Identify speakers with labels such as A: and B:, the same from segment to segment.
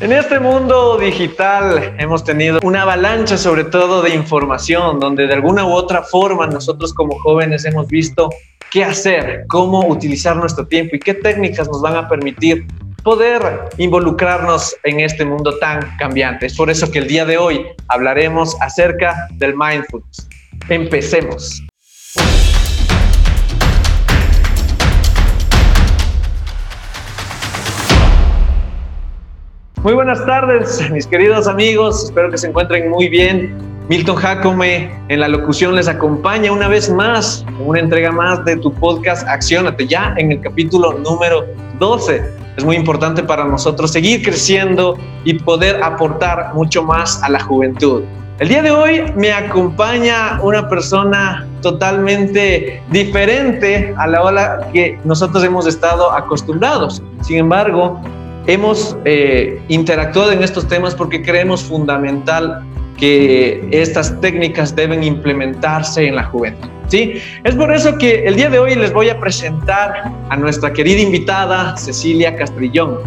A: En este mundo digital hemos tenido una avalancha sobre todo de información, donde de alguna u otra forma nosotros como jóvenes hemos visto qué hacer, cómo utilizar nuestro tiempo y qué técnicas nos van a permitir poder involucrarnos en este mundo tan cambiante. Es por eso que el día de hoy hablaremos acerca del mindfulness. Empecemos. Muy buenas tardes, mis queridos amigos. Espero que se encuentren muy bien. Milton Jacome en la locución les acompaña una vez más, una entrega más de tu podcast Acciónate, ya en el capítulo número 12. Es muy importante para nosotros seguir creciendo y poder aportar mucho más a la juventud. El día de hoy me acompaña una persona totalmente diferente a la ola que nosotros hemos estado acostumbrados. Sin embargo, hemos eh, interactuado en estos temas porque creemos fundamental que estas técnicas deben implementarse en la juventud. ¿sí? Es por eso que el día de hoy les voy a presentar a nuestra querida invitada Cecilia Castrillón.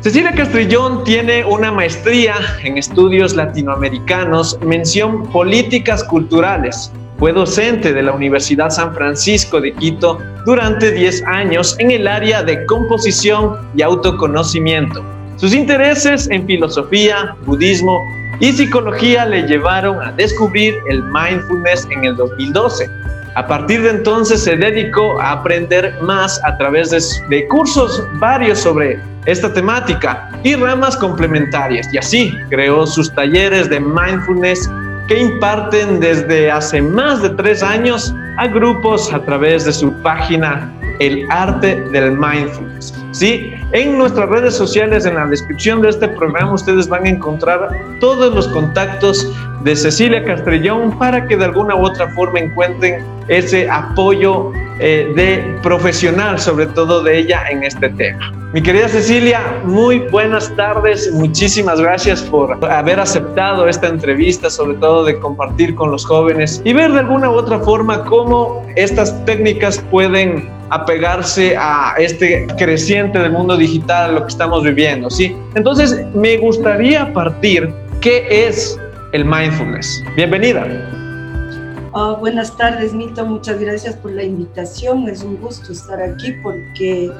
A: Cecilia Castrillón tiene una maestría en estudios latinoamericanos, mención políticas culturales, fue docente de la Universidad San Francisco de Quito durante 10 años en el área de composición y autoconocimiento. Sus intereses en filosofía, budismo y psicología le llevaron a descubrir el mindfulness en el 2012. A partir de entonces se dedicó a aprender más a través de, de, cursos varios sobre esta temática y ramas complementarias y así creó sus talleres de mindfulness que imparten desde hace más de tres años a grupos a través de su página El Arte del Mindfulness. Sí, en nuestras redes sociales, en la descripción de este programa, ustedes van a encontrar todos los contactos de Cecilia Castrellón para que de alguna u otra forma encuentren ese apoyo eh, de profesional, sobre todo de ella en este tema. Mi querida Cecilia, muy buenas tardes. Muchísimas gracias por haber aceptado esta entrevista, sobre todo de compartir con los jóvenes y ver de alguna u otra forma cómo estas técnicas pueden apegarse a este creciente del mundo digital, lo que estamos viviendo, ¿sí? Entonces, me gustaría partir, ¿qué es el mindfulness? Bienvenida.
B: Oh, buenas tardes, Mito. Muchas gracias por la invitación. Es un gusto estar aquí porque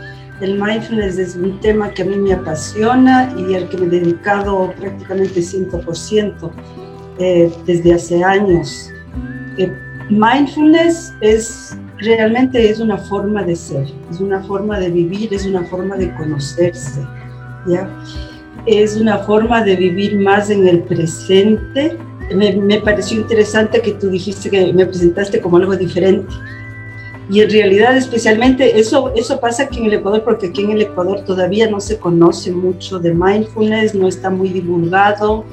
B: el mindfulness es un tema que a mí me apasiona y al que me he dedicado prácticamente 100% eh, desde hace años. Eh, mindfulness es realmente es una forma de ser, es una forma de vivir, es una forma de conocerse, ¿ya? Es una forma de vivir más en el presente me, pareció interesante que tú dijiste que me presentaste como algo diferente. Y en realidad, especialmente, eso, eso pasa aquí en el Ecuador, porque aquí en el Ecuador todavía no se conoce mucho de mindfulness, no está muy divulgado.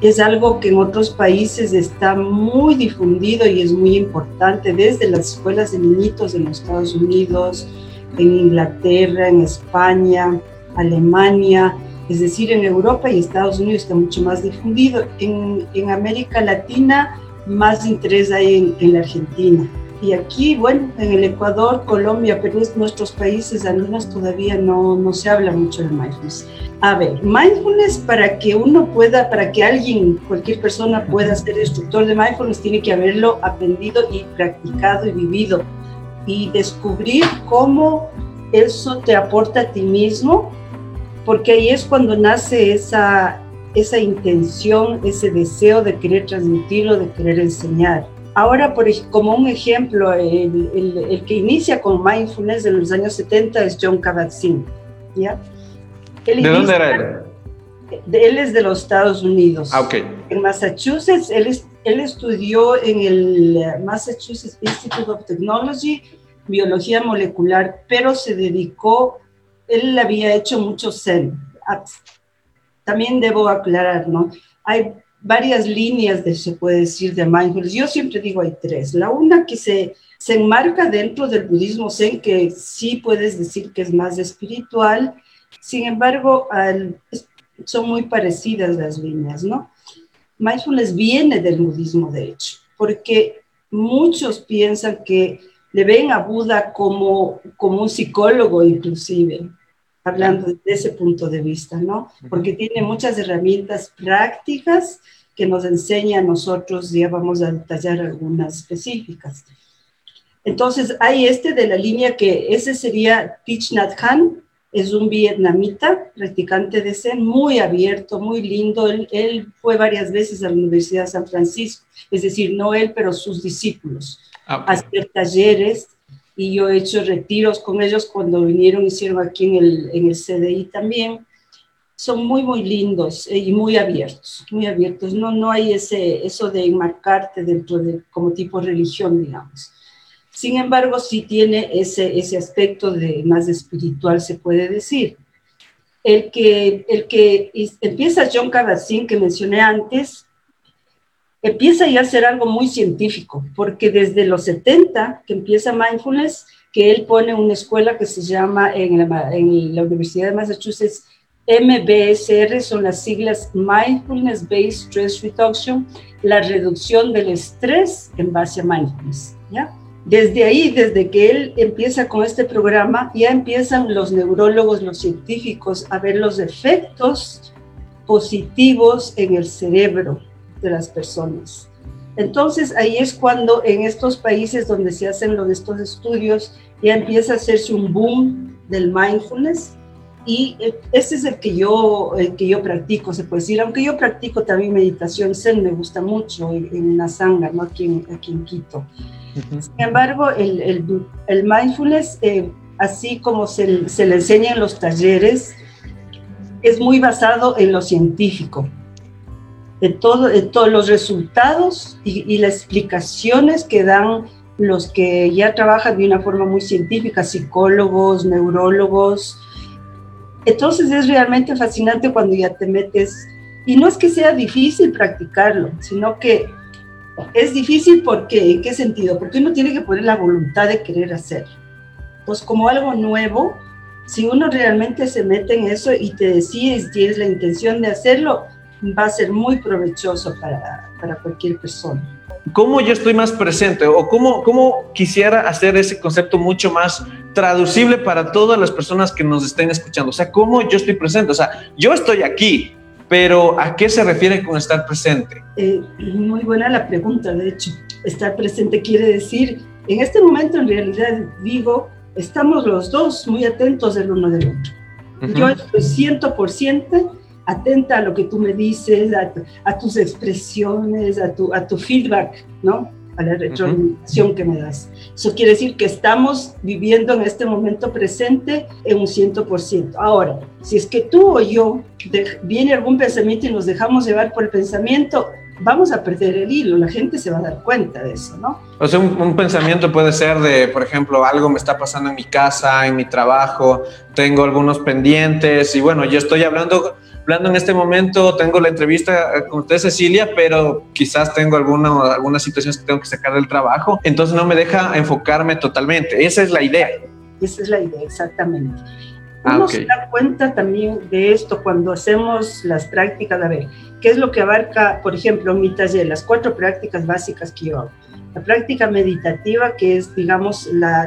B: Es algo que en otros países está muy difundido y es muy importante, desde las escuelas de niñitos en los Estados Unidos, en Inglaterra, en España, Alemania, es decir, en Europa y Estados Unidos está mucho más difundido. En, América Latina, más interés hay en, en, la Argentina. Y aquí, bueno, en el Ecuador, Colombia, Perú, nuestros países andinos todavía no, no se habla mucho de mindfulness. A ver, mindfulness para que uno pueda, para que alguien, cualquier persona pueda ser instructor de mindfulness, tiene que haberlo aprendido y practicado y vivido y descubrir cómo eso te aporta a ti mismo porque ahí es cuando nace esa, esa intención, ese deseo de querer transmitirlo, de querer enseñar. Ahora, por, como un ejemplo, el, el, que inicia con mindfulness en los años 70 es John Kabat-Zinn. ¿ya?
A: ¿De dónde era él?
B: él es de los Estados Unidos.
A: Ah, ok.
B: En Massachusetts, él, él estudió en el Massachusetts Institute of Technology biología molecular, pero se dedicó él había hecho muchos Zen. También debo aclarar, ¿no? Hay varias líneas, de, se puede decir, de mindfulness. Yo siempre digo hay tres. La una que se, se enmarca dentro del budismo zen, que sí puedes decir que es más espiritual, sin embargo, son muy parecidas las líneas, ¿no? Mindfulness viene del budismo, de hecho, porque muchos piensan que le ven a Buda como, como un psicólogo inclusive, hablando desde ese punto de vista, ¿no? Porque tiene muchas herramientas prácticas que nos enseña a nosotros, ya vamos a detallar algunas específicas. Entonces, hay este de la línea que ese sería Thich Nhat Hanh, es un vietnamita, practicante de Zen, muy abierto, muy lindo. Él, él, fue varias veces a la Universidad de San Francisco, es decir, no él, pero sus discípulos, ah, a hacer talleres. Y yo he hecho retiros con ellos cuando vinieron, hicieron aquí en el, en el CDI también. Son muy, muy lindos eh, y muy abiertos, muy abiertos. No, no hay ese, eso de enmarcarte dentro de como tipo religión, digamos sin embargo, sí tiene ese, ese aspecto de más espiritual, se puede decir. El que, el que empieza John Kabat-Zinn, que mencioné antes, empieza ya a ser algo muy científico, porque desde los 70 que empieza Mindfulness, que él pone una escuela que se llama en la, Universidad de Massachusetts MBSR, son las siglas Mindfulness Based Stress Reduction, la reducción del estrés en base a mindfulness, ¿ya? Desde ahí, desde que él empieza con este programa, ya empiezan los neurólogos, los científicos a ver los efectos positivos en el cerebro de las personas. Entonces ahí es cuando en estos países donde se hacen los, estos estudios ya empieza a hacerse un boom del mindfulness y ese es el que yo el que yo practico se puede decir. Aunque yo practico también meditación zen me gusta mucho en, en Nazanga no aquí en, aquí en Quito. Sin embargo, el, el, mindfulness, eh, así como se, se, le enseña en los talleres, es muy basado en lo científico, en, todo, en todos los resultados y, las explicaciones que dan los que ya trabajan de una forma muy científica, psicólogos, neurólogos. Entonces es realmente fascinante cuando ya te metes, y no es que sea difícil practicarlo, sino que es difícil porque, ¿en qué sentido? Porque uno tiene que poner la voluntad de querer hacer. Pues como algo nuevo, si uno realmente se mete en eso y te decides, tienes la intención de hacerlo, va a ser muy provechoso para, para cualquier persona.
A: ¿Cómo yo estoy más presente o cómo, cómo quisiera hacer ese concepto mucho más traducible para todas las personas que nos estén escuchando? O sea, ¿cómo yo estoy presente? O sea, yo estoy aquí, pero ¿a qué se refiere con estar presente?
B: Eh, muy buena la pregunta, de hecho. Estar presente quiere decir, en este momento en realidad digo, estamos los dos muy atentos el uno del otro. Yo estoy ciento por ciento atenta a lo que tú me dices, a, tus expresiones, a tu, a tu feedback, ¿no? A la retroalimentación que me das. Eso quiere decir que estamos viviendo en este momento presente en un ciento por ciento. Ahora, si es que tú o yo viene algún pensamiento y nos dejamos llevar por el pensamiento, vamos a perder el hilo, la gente se va a dar cuenta de eso, ¿no?
A: O sea, un, pensamiento puede ser de, por ejemplo, algo me está pasando en mi casa, en mi trabajo, tengo algunos pendientes y bueno, yo estoy hablando, hablando en este momento, tengo la entrevista con usted, Cecilia, pero quizás tengo alguna, algunas situaciones que tengo que sacar del trabajo, entonces no me deja enfocarme totalmente. Esa es la idea.
B: Esa es la idea, exactamente. Ah, Uno se da cuenta también de esto cuando hacemos las prácticas. A ver, ¿qué es lo que abarca, por ejemplo, mi taller? Las cuatro prácticas básicas que yo hago. La práctica meditativa, que es, digamos, la,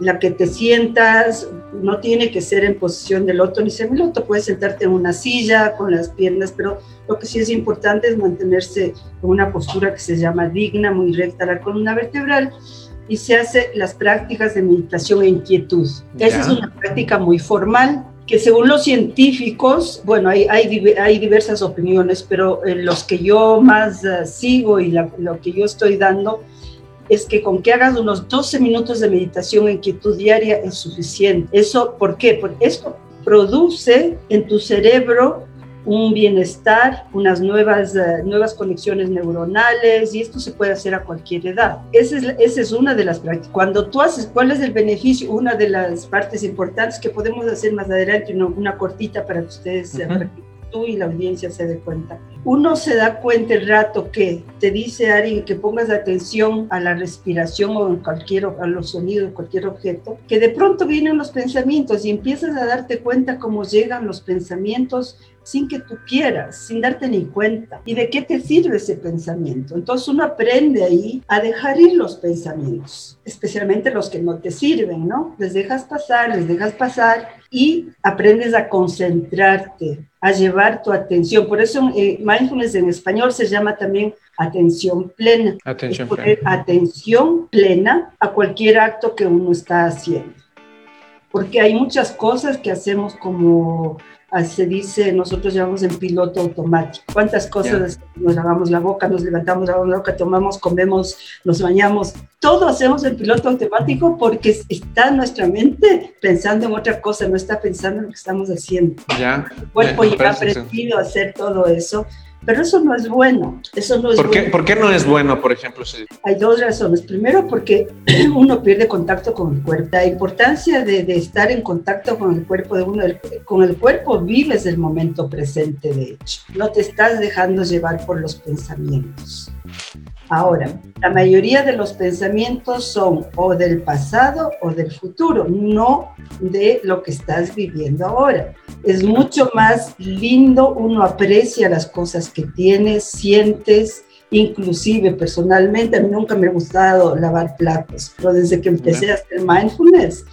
B: la que te sientas, no tiene que ser en posición de loto ni semiloto, puedes sentarte en una silla con las piernas, pero lo que sí es importante es mantenerse en una postura que se llama digna, muy recta la columna vertebral y se hace las prácticas de meditación e inquietud. Esa es una práctica muy formal que según los científicos, bueno, hay, hay, hay diversas opiniones, pero en los que yo más eh, sigo y lo que yo estoy dando es que con que hagas unos 12 minutos de meditación en quietud diaria es suficiente. ¿Eso por qué? Porque esto produce en tu cerebro un bienestar, unas nuevas, eh, nuevas conexiones neuronales y esto se puede hacer a cualquier edad. Esa es, esa es una de las prácticas. Cuando tú haces, ¿cuál es el beneficio? Una de las partes importantes que podemos hacer más adelante, una, una cortita para que ustedes uh y la audiencia se dé cuenta. Uno se da cuenta el rato que te dice alguien que pongas atención a la respiración o en cualquier, a los sonidos, cualquier objeto, que de pronto vienen los pensamientos y empiezas a darte cuenta cómo llegan los pensamientos sin que tú quieras, sin darte ni cuenta. ¿Y de qué te sirve ese pensamiento? Entonces uno aprende ahí a dejar ir los pensamientos, especialmente los que no te sirven, ¿no? Les dejas pasar, les dejas pasar y aprendes a concentrarte, a llevar tu atención. Por eso eh, mindfulness en español se llama también atención plena.
A: Atención plena.
B: Atención plena a cualquier acto que uno está haciendo. Porque hay muchas cosas que hacemos como se dice, nosotros llevamos en piloto automático. ¿Cuántas cosas nos lavamos la boca, nos levantamos, lavamos la boca, tomamos, comemos, nos bañamos? Todo hacemos en piloto automático porque está nuestra mente pensando en otra cosa, no está pensando en lo que estamos haciendo.
A: Ya.
B: El cuerpo ya ha aprendido a hacer todo eso pero eso no es bueno. Eso no es
A: ¿Por, qué,
B: bueno.
A: ¿Por qué no es bueno, por ejemplo?
B: Hay dos razones. Primero, porque uno pierde contacto con el cuerpo. La importancia de, de estar en contacto con el cuerpo de uno, con el cuerpo vives el momento presente, de hecho. No te estás dejando llevar por los pensamientos. Ahora, la mayoría de los pensamientos son o del pasado o del futuro, no de lo que estás viviendo ahora. Es mucho más lindo, uno aprecia las cosas que tienes, sientes, inclusive personalmente, a mí nunca me ha gustado lavar platos, pero desde que empecé a hacer mindfulness,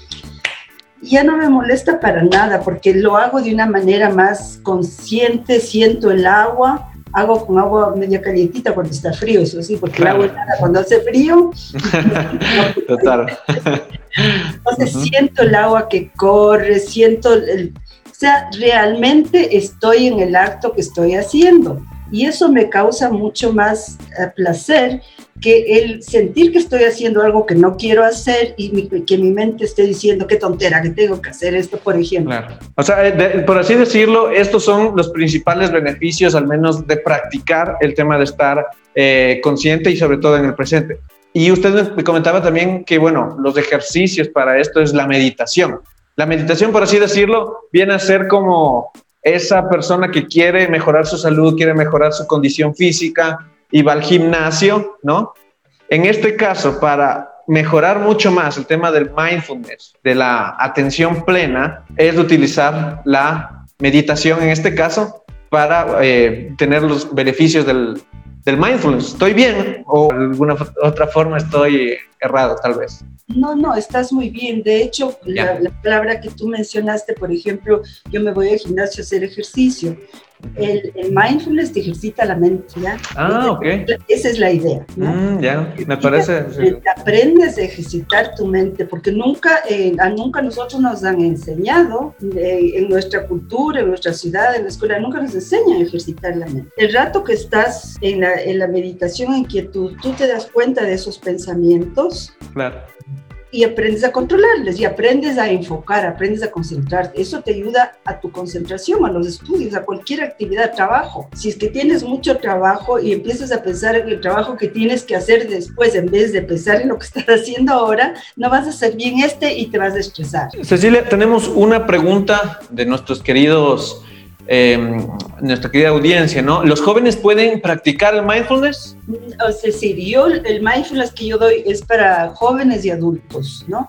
B: ya no me molesta para nada porque lo hago de una manera más consciente, siento el agua, hago con agua media calientita cuando está frío, eso sí, porque claro. el agua helada cuando hace frío.
A: Total.
B: Entonces uh -huh. siento el agua que corre, siento el, o sea, realmente estoy en el acto que estoy haciendo. Y eso me causa mucho más uh, placer que el sentir que estoy haciendo algo que no quiero hacer y que mi mente esté diciendo qué tontera que tengo que hacer esto, por ejemplo.
A: O sea, de, por así decirlo, estos son los principales beneficios, al menos de practicar el tema de estar eh, consciente y sobre todo en el presente. Y usted me comentaba también que, bueno, los ejercicios para esto es la meditación. La meditación, por así decirlo, viene a ser como esa persona que quiere mejorar su salud, quiere mejorar su condición física, y va al gimnasio, ¿no? En este caso, para mejorar mucho más el tema del mindfulness, de la atención plena, es utilizar la meditación en este caso para eh, tener los beneficios del, del mindfulness. ¿Estoy bien o de alguna otra forma estoy errado tal vez?
B: No, no, estás muy bien. De hecho, la, la, palabra que tú mencionaste, por ejemplo, yo me voy al gimnasio a hacer ejercicio. El, el mindfulness te ejercita la mente, ¿ya?
A: Ah, ok.
B: Esa es la idea. ¿no?
A: Mm, ya, me parece.
B: Te aprendes a ejercitar tu mente, porque nunca, eh, a nunca nosotros nos han enseñado, eh, en nuestra cultura, en nuestra ciudad, en la escuela, nunca nos enseñan a ejercitar la mente. El rato que estás en la, en la meditación, en quietud, tú te das cuenta de esos pensamientos.
A: Claro
B: y aprendes a controlarles y aprendes a enfocar, aprendes a concentrarte. Eso te ayuda a tu concentración, a los estudios, a cualquier actividad, trabajo. Si es que tienes mucho trabajo y empiezas a pensar en el trabajo que tienes que hacer después, en vez de pensar en lo que estás haciendo ahora, no vas a hacer bien este y te vas a estresar.
A: Cecilia, tenemos una pregunta de nuestros queridos eh, nuestra querida audiencia, ¿no? ¿Los jóvenes pueden practicar el mindfulness?
B: O sea, sí, yo el mindfulness que yo doy es para jóvenes y adultos, ¿no?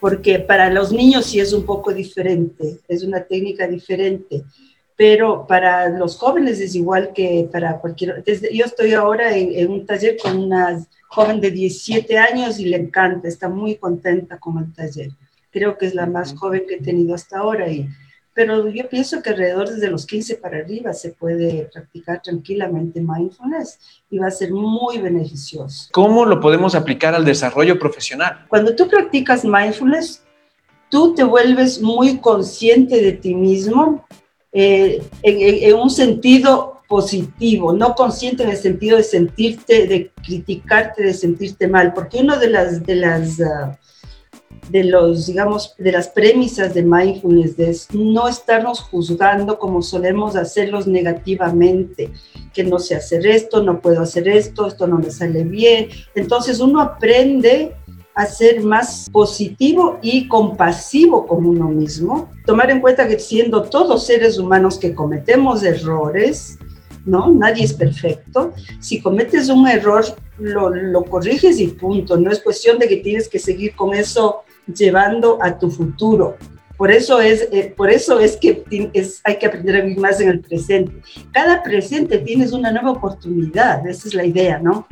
B: Porque para los niños sí es un poco diferente, es una técnica diferente, pero para los jóvenes es igual que para cualquier... Desde, yo estoy ahora en, en un taller con una joven de 17 años y le encanta, está muy contenta con el taller. Creo que es la más joven que he tenido hasta ahora y pero yo pienso que alrededor desde los 15 para arriba se puede practicar tranquilamente mindfulness y va a ser muy beneficioso.
A: ¿Cómo lo podemos aplicar al desarrollo profesional?
B: Cuando tú practicas mindfulness, tú te vuelves muy consciente de ti mismo eh, en, en, un sentido positivo, no consciente en el sentido de sentirte, de criticarte, de sentirte mal, porque una de las, de las uh, de los, digamos, de las premisas de mindfulness, de no estarnos juzgando como solemos hacerlos negativamente, que no sé hacer esto, no puedo hacer esto, esto no me sale bien. Entonces uno aprende a ser más positivo y compasivo con uno mismo. Tomar en cuenta que siendo todos seres humanos que cometemos errores, ¿no? Nadie es perfecto. Si cometes un error, lo, lo, corriges y punto. No es cuestión de que tienes que seguir con eso llevando a tu futuro. Por eso es, eh, por eso es que es, hay que aprender a vivir más en el presente. Cada presente tienes una nueva oportunidad, esa es la idea, ¿no?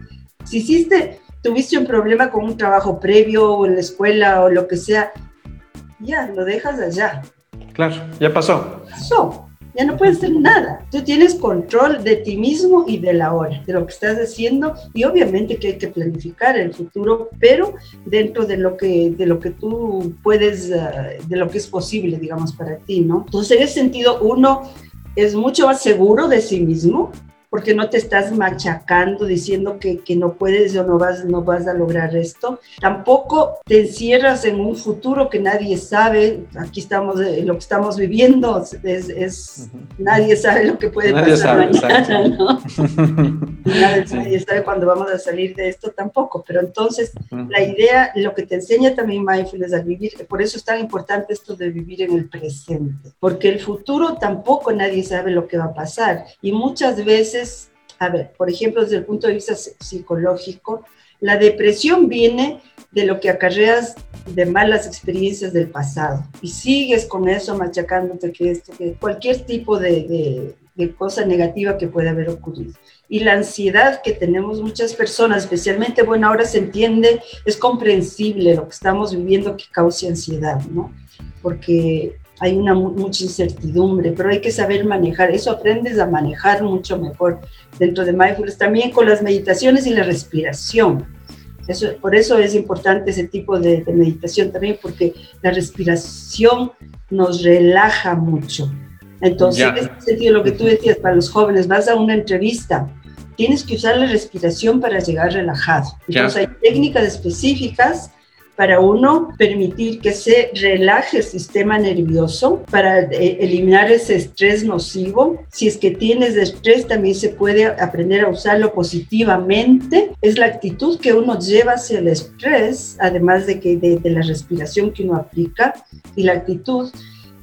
B: Si hiciste, tuviste un problema con un trabajo previo o en la escuela o lo que sea, ya, lo dejas allá.
A: Claro, ya pasó.
B: Pasó ya no puedes hacer nada. Tú tienes control de ti mismo y de la hora, de lo que estás haciendo y obviamente que hay que planificar el futuro, pero dentro de lo que, de lo que tú puedes, eh, de lo que es posible, digamos, para ti, ¿no? Entonces, en ese sentido, uno es mucho más seguro de sí mismo, porque no te estás machacando diciendo que, que, no puedes o no vas, no vas a lograr esto. Tampoco te encierras en un futuro que nadie sabe. Aquí estamos, eh, lo que estamos viviendo es, es nadie sabe lo que puede pasar mañana, ¿no? nadie, sabe cuándo vamos a salir de esto tampoco. Pero entonces la idea, lo que te enseña también mindfulness al vivir, por eso es tan importante esto de vivir en el presente, porque el futuro tampoco nadie sabe lo que va a pasar y muchas veces a ver, por ejemplo, desde el punto de vista psicológico, la depresión viene de lo que acarreas de malas experiencias del pasado y sigues con eso machacándote que esto, que cualquier tipo de, de cosa negativa que pueda haber ocurrido. Y la ansiedad que tenemos muchas personas, especialmente, bueno, ahora se entiende, es comprensible lo que estamos viviendo que cause ansiedad, ¿no? Porque hay una mucha incertidumbre, pero hay que saber manejar, eso aprendes a manejar mucho mejor dentro de mindfulness, también con las meditaciones y la respiración. Eso, por eso es importante ese tipo de, meditación también, porque la respiración nos relaja mucho. Entonces, en ese sentido, lo que tú decías para los jóvenes, vas a una entrevista, tienes que usar la respiración para llegar relajado. Entonces, hay técnicas específicas para uno permitir que se relaje el sistema nervioso, para eh, eliminar ese estrés nocivo. Si es que tienes estrés, también se puede aprender a usarlo positivamente. Es la actitud que uno lleva hacia el estrés, además de, que, de, la respiración que uno aplica y la actitud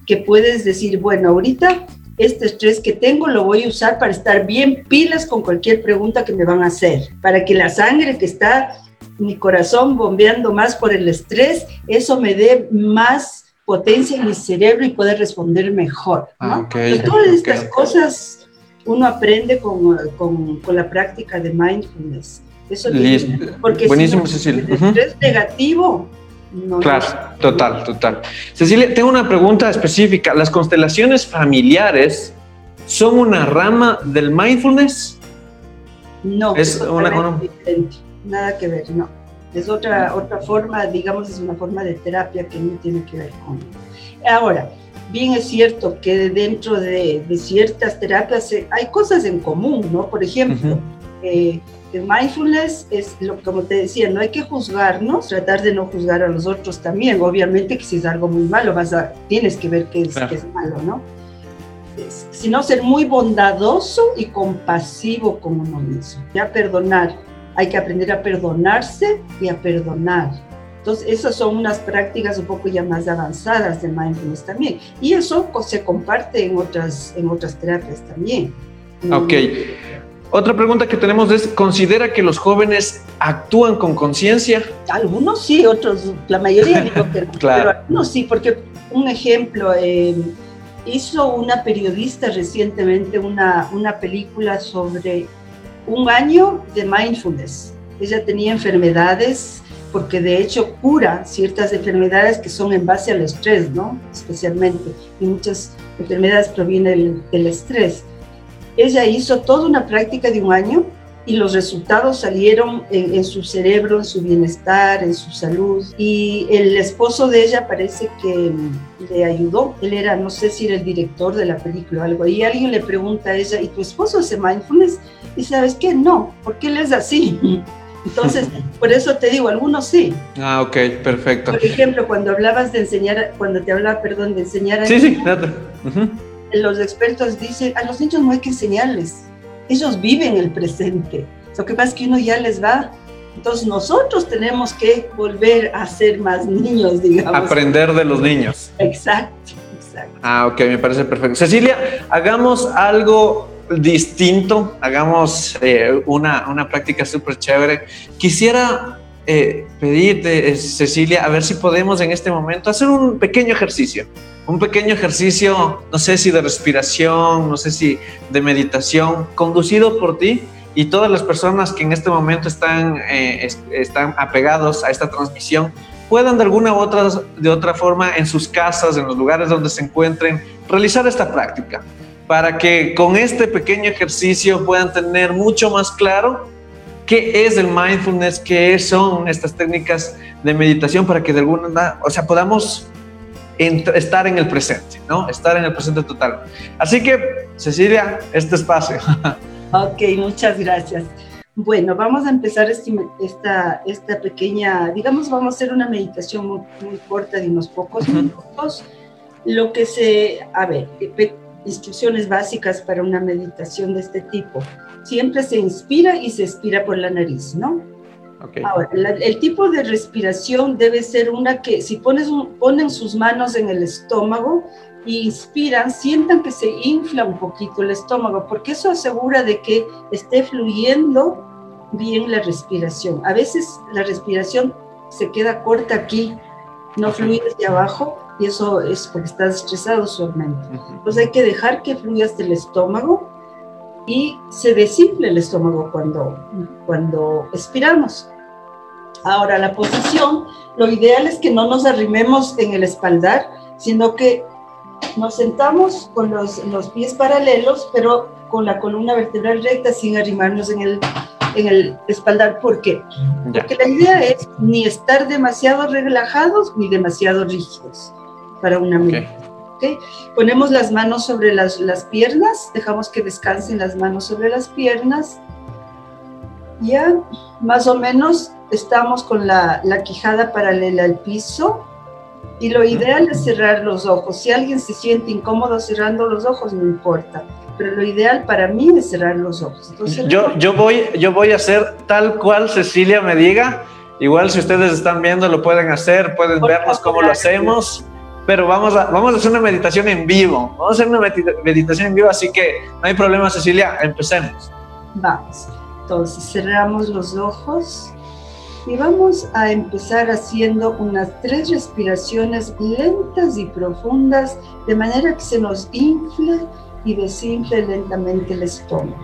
B: que puedes decir, bueno, ahorita este estrés que tengo lo voy a usar para estar bien pilas con cualquier pregunta que me van a hacer, para que la sangre que está mi corazón bombeando más por el estrés, eso me dé más potencia en mi cerebro y poder responder mejor. ¿no? Ah, todas estas cosas uno aprende con, con, con, la práctica de mindfulness. Eso
A: porque Buenísimo, Cecilia.
B: El estrés negativo.
A: No claro, total, total. Cecilia, tengo una pregunta específica. ¿Las constelaciones familiares son una rama del mindfulness?
B: No, es una, una... diferente nada que ver, no. Es otra, otra forma, digamos, es una forma de terapia que no tiene que ver con... Ahora, bien es cierto que dentro de, de ciertas terapias hay cosas en común, ¿no? Por ejemplo, eh, el mindfulness es, lo, como te decía, no hay que juzgarnos, tratar de no juzgar a los otros también. Obviamente que si es algo muy malo, vas a, tienes que ver que es, que es malo, ¿no? sino ser muy bondadoso y compasivo con uno mismo, ya perdonar hay que aprender a perdonarse y a perdonar. Entonces, esas son unas prácticas un poco ya más avanzadas de mindfulness también. Y eso se comparte en otras, en otras terapias también.
A: Ok. Otra pregunta que tenemos es, ¿considera que los jóvenes actúan con conciencia?
B: Algunos sí, otros, la mayoría digo que claro. pero algunos sí, porque un ejemplo, eh, hizo una periodista recientemente una, una película sobre un año de mindfulness. Ella tenía enfermedades porque de hecho cura ciertas enfermedades que son en base al estrés, ¿no? Especialmente. Y muchas enfermedades provienen del, estrés. Ella hizo toda una práctica de un año y los resultados salieron en, su cerebro, en su bienestar, en su salud. Y el esposo de ella parece que le ayudó. Él era, no sé si era el director de la película o algo. Y alguien le pregunta a ella, ¿y tu esposo hace mindfulness? Y sabes qué, no, porque él es así. Entonces, por eso te digo, algunos sí.
A: Ah, ok, perfecto.
B: Por ejemplo, cuando hablabas de enseñar, cuando te hablaba, perdón, de enseñar a
A: Sí, sí, claro.
B: Los expertos dicen, a los niños no hay que enseñarles ellos viven el presente. Lo que pasa es que uno ya les va Entonces nosotros tenemos que volver a ser más niños, digamos.
A: Aprender de los niños.
B: Exacto, exacto.
A: Ah, ok, me parece perfecto. Cecilia, hagamos algo distinto, hagamos eh, una, una práctica súper chévere. Quisiera eh, pedirte, eh, Cecilia, a ver si podemos en este momento hacer un pequeño ejercicio. Un pequeño ejercicio, no sé si de respiración, no sé si de meditación, conducido por ti y todas las personas que en este momento están, eh, están apegados a esta transmisión puedan de alguna u otra, de otra forma en sus casas, en los lugares donde se encuentren, realizar esta práctica para que con este pequeño ejercicio puedan tener mucho más claro qué es el mindfulness, qué son estas técnicas de meditación para que de alguna manera, o sea, podamos estar en el presente, ¿no? Estar en el presente total. Así que, Cecilia, este espacio.
B: Ok, muchas gracias. Bueno, vamos a empezar este, esta, esta pequeña, digamos, vamos a hacer una meditación muy, muy corta de unos pocos minutos. Lo que se, a ver, instrucciones básicas para una meditación de este tipo siempre se inspira y se expira por la nariz, ¿no? Ahora, el tipo de respiración debe ser una que si pones ponen sus manos en el estómago e inspiran, sientan que se infla un poquito el estómago, porque eso asegura de que esté fluyendo bien la respiración. A veces la respiración se queda corta aquí, no fluye desde abajo, y eso es porque estás estresado solamente. Entonces hay que dejar que fluya hasta el estómago y se desinfle el estómago cuando, cuando expiramos. Ahora, la posición, lo ideal es que no nos arrimemos en el espaldar, sino que nos sentamos con los, los pies paralelos, pero con la columna vertebral recta sin arrimarnos en el, en el espaldar. ¿Por qué? Porque la idea es ni estar demasiado relajados ni demasiado rígidos para una meditación. Ponemos las manos sobre las, las piernas, dejamos que descansen las manos sobre las piernas. Ya más o menos estamos con la, la quijada paralela al piso y lo ideal es cerrar los ojos. Si alguien se siente incómodo cerrando los ojos, no importa. Pero lo ideal para mí es cerrar los ojos. Entonces,
A: yo, yo, voy, yo voy a hacer tal cual Cecilia me diga. Igual si ustedes están viendo lo pueden hacer, pueden vernos cómo lo hacemos pero vamos a, vamos a hacer una meditación en vivo. Vamos a hacer una meditación en vivo, así que no hay problema, Cecilia, empecemos.
B: Vamos. Entonces cerramos los ojos y vamos a empezar haciendo unas tres respiraciones lentas y profundas, de manera que se nos infle y desinfle lentamente el estómago.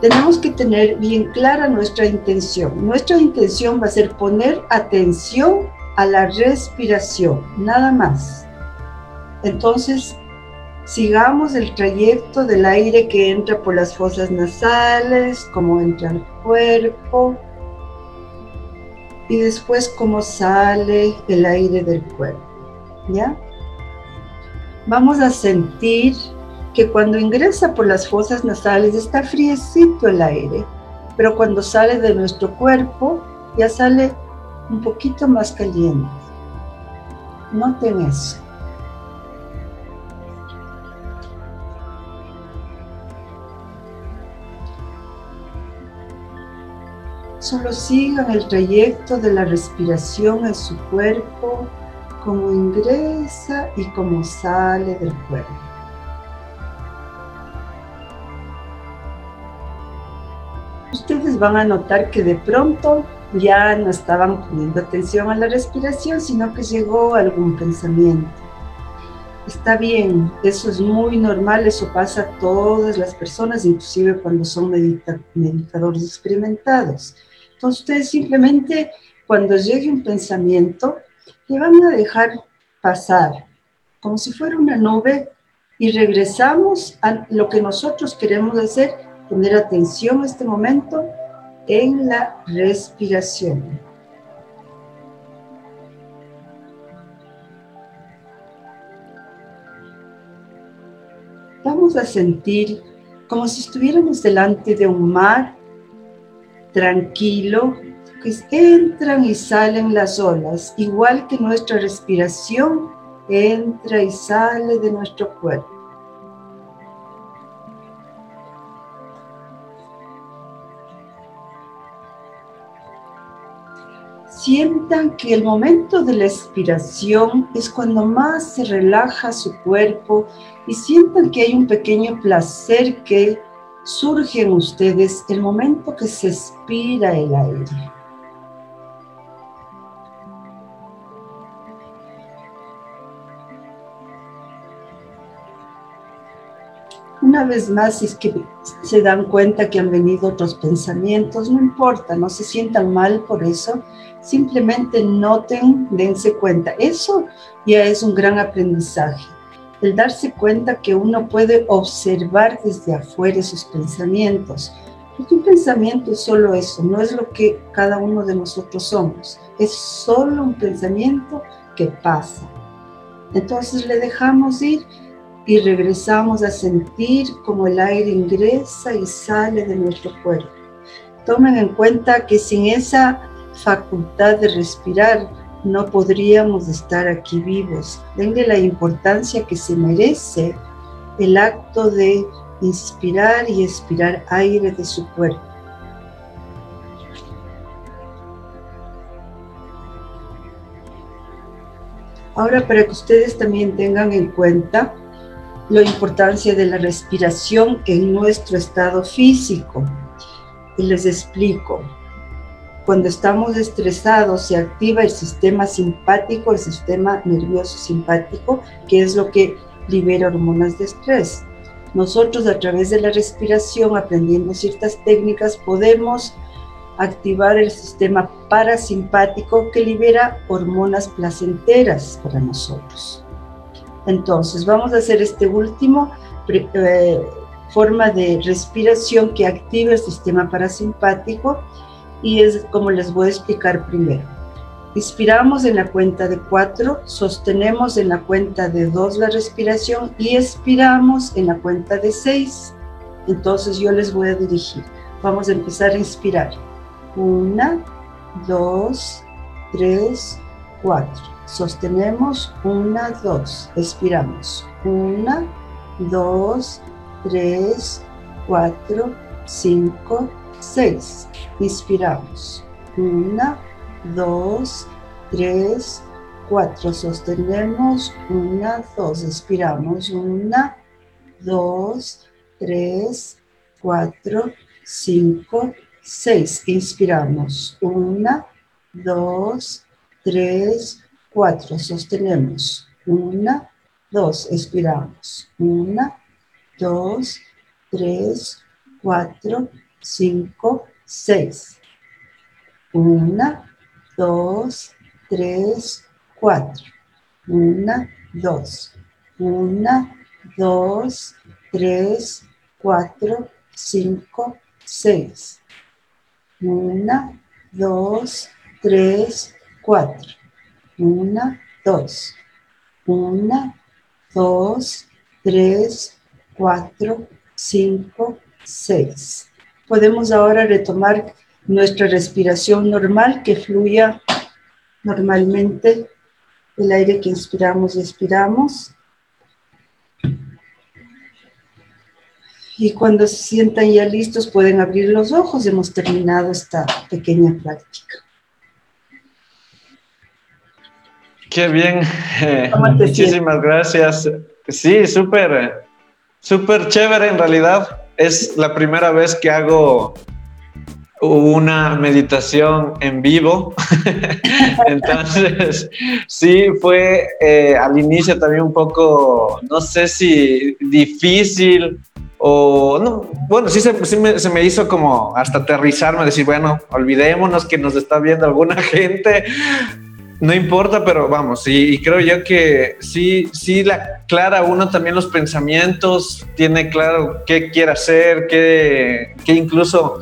B: Tenemos que tener bien clara nuestra intención. Nuestra intención va a ser poner atención a la respiración, nada más. Entonces, sigamos el trayecto del aire que entra por las fosas nasales, cómo entra al cuerpo, y después cómo sale el aire del cuerpo. ¿Ya? Vamos a sentir que cuando ingresa por las fosas nasales está friecito el aire, pero cuando sale de nuestro cuerpo ya sale un poquito más caliente. Noten eso. Solo sigan el trayecto de la respiración en su cuerpo, como ingresa y como sale del cuerpo. Ustedes van a notar que de pronto ya no estaban poniendo atención a la respiración, sino que llegó algún pensamiento. Está bien, eso es muy normal, eso pasa a todas las personas, inclusive cuando son meditadores experimentados. Entonces ustedes simplemente, cuando llegue un pensamiento, le van a dejar pasar, como si fuera una nube, y regresamos a lo que nosotros queremos hacer, poner atención a este momento en la respiración. Vamos a sentir como si estuviéramos delante de un mar tranquilo, que entran y salen las olas, igual que nuestra respiración entra y sale de nuestro cuerpo. Sientan que el momento de la expiración es cuando más se relaja su cuerpo y sientan que hay un pequeño placer que surge en ustedes el momento que se expira el aire. Una vez más, es que se dan cuenta que han venido otros pensamientos, no importa, no se sientan mal por eso, simplemente noten, dense cuenta. Eso ya es un gran aprendizaje. El darse cuenta que uno puede observar desde afuera esos pensamientos. Porque un pensamiento es solo eso, no es lo que cada uno de nosotros somos. Es solo un pensamiento que pasa. Entonces le dejamos ir y regresamos a sentir como el aire ingresa y sale de nuestro cuerpo. Tomen en cuenta que sin esa facultad de respirar no podríamos estar aquí vivos. Denle la importancia que se merece el acto de inspirar y expirar aire de su cuerpo. Ahora, para que ustedes también tengan en cuenta, la importancia de la respiración en nuestro estado físico. Les explico. Cuando estamos estresados se activa el sistema simpático, el sistema nervioso simpático, que es lo que libera hormonas de estrés. Nosotros a través de la respiración, aprendiendo ciertas técnicas, podemos activar el sistema parasimpático que libera hormonas placenteras para nosotros. Entonces, vamos a hacer este último eh, forma de respiración que activa el sistema parasimpático y es como les voy a explicar primero. Inspiramos en la cuenta de 4, sostenemos en la cuenta de 2 la respiración y expiramos en la cuenta de 6. Entonces yo les voy a dirigir. Vamos a empezar a inspirar. 1, 2, 3, 4. Sostenemos, una, dos, expiramos, una, dos, tres, cuatro, cinco, seis. Inspiramos, una, dos, tres, cuatro. Sostenemos, una, dos, expiramos, una, dos, tres, cuatro, cinco, seis. Inspiramos, una, dos, tres, cuatro, sostenemos. Una, dos, expiramos. Una, dos, tres, cuatro, cinco, seis. Una, dos, tres, cuatro. Una, dos. Una, dos, tres, cuatro, cinco, seis. Una, dos, tres, cuatro. Una, dos. Una, dos, tres, cuatro, cinco, seis. Podemos ahora retomar nuestra respiración normal que fluya normalmente el aire que inspiramos y expiramos. Y cuando se sientan ya listos pueden abrir los ojos. Hemos terminado esta pequeña práctica.
A: Qué bien, muchísimas gracias. Sí, súper, súper chévere en realidad. Es la primera vez que hago una meditación en vivo. Entonces, sí, fue eh, al inicio también un poco, no sé si difícil o, no, bueno, sí, se, se me hizo como hasta aterrizarme, decir, bueno, olvidémonos que nos está viendo alguna gente, no importa, pero vamos, y, creo yo que sí, sí, la clara uno también los pensamientos, tiene claro qué quiere hacer, qué, qué incluso,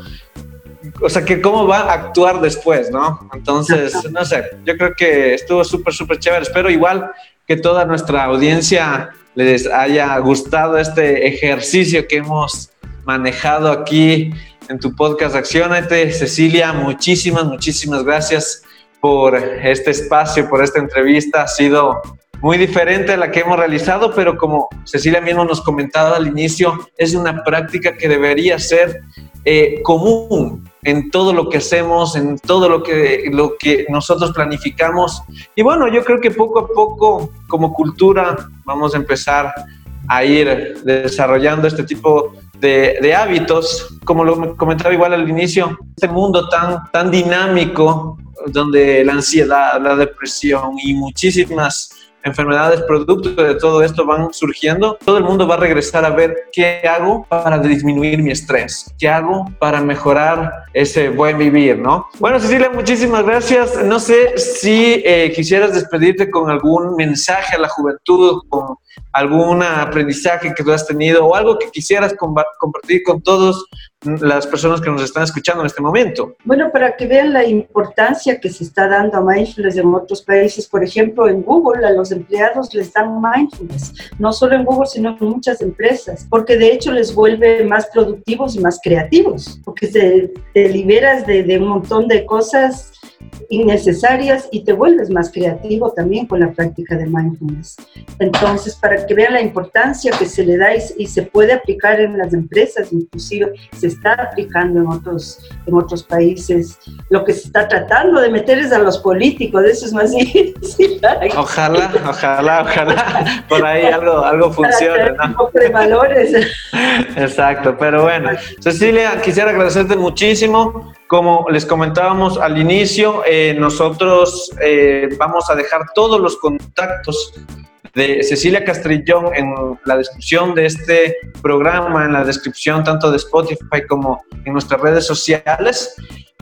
A: o sea, que cómo va a actuar después, ¿no? Entonces, no sé, yo creo que estuvo súper, súper chévere. Espero igual que toda nuestra audiencia les haya gustado este ejercicio que hemos manejado aquí en tu podcast Accionate. Cecilia, muchísimas, muchísimas gracias por este espacio, por esta entrevista. Ha sido muy diferente a la que hemos realizado, pero como Cecilia mismo nos comentaba al inicio, es una práctica que debería ser eh, común en todo lo que hacemos, en todo lo que, lo que nosotros planificamos. Y bueno, yo creo que poco a poco como cultura vamos a empezar a ir desarrollando este tipo de, de, hábitos, como lo comentaba igual al inicio, este mundo tan, tan dinámico, donde la ansiedad, la depresión y muchísimas enfermedades producto de todo esto van surgiendo, todo el mundo va a regresar a ver qué hago para disminuir mi estrés, qué hago para mejorar ese buen vivir, ¿no? Bueno, Cecilia, muchísimas gracias. No sé si eh, quisieras despedirte con algún mensaje a la juventud, con algún aprendizaje que tú has tenido o algo que quisieras compartir con todos las personas que nos están escuchando en este momento?
B: Bueno, para que vean la importancia que se está dando a mindfulness en otros países, por ejemplo, en Google a los empleados les dan mindfulness, no solo en Google, sino en muchas empresas, porque de hecho les vuelve más productivos y más creativos, porque te liberas de un montón de cosas innecesarias y te vuelves más creativo también con la práctica de mindfulness. Entonces, para que vean la importancia que se le da y, se puede aplicar en las empresas, inclusive se está aplicando en otros, en otros países. Lo que se está tratando de meter es a los políticos, eso es más difícil.
A: Ojalá, ojalá, ojalá, por ahí algo, algo funcione. ¿no?
B: valores.
A: Exacto, pero bueno, Cecilia, quisiera agradecerte muchísimo. Como les comentábamos al inicio, eh, nosotros eh, vamos a dejar todos los contactos de Cecilia Castrillón en la descripción de este programa, en la descripción tanto de Spotify como en nuestras redes sociales.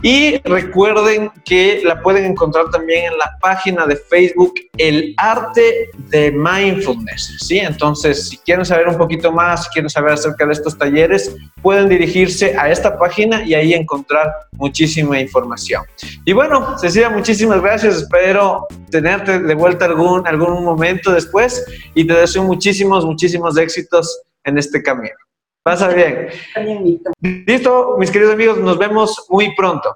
A: Y recuerden que la pueden encontrar también en la página de Facebook El Arte de Mindfulness. ¿sí? Entonces, si quieren saber un poquito más, si quieren saber acerca de estos talleres, pueden dirigirse a esta página y ahí encontrar muchísima información. Y bueno, Cecilia, muchísimas gracias. Espero tenerte de vuelta algún, algún momento después y te deseo muchísimos, muchísimos éxitos en este camino. Pasa bien. Listo, mis queridos amigos, nos vemos muy pronto.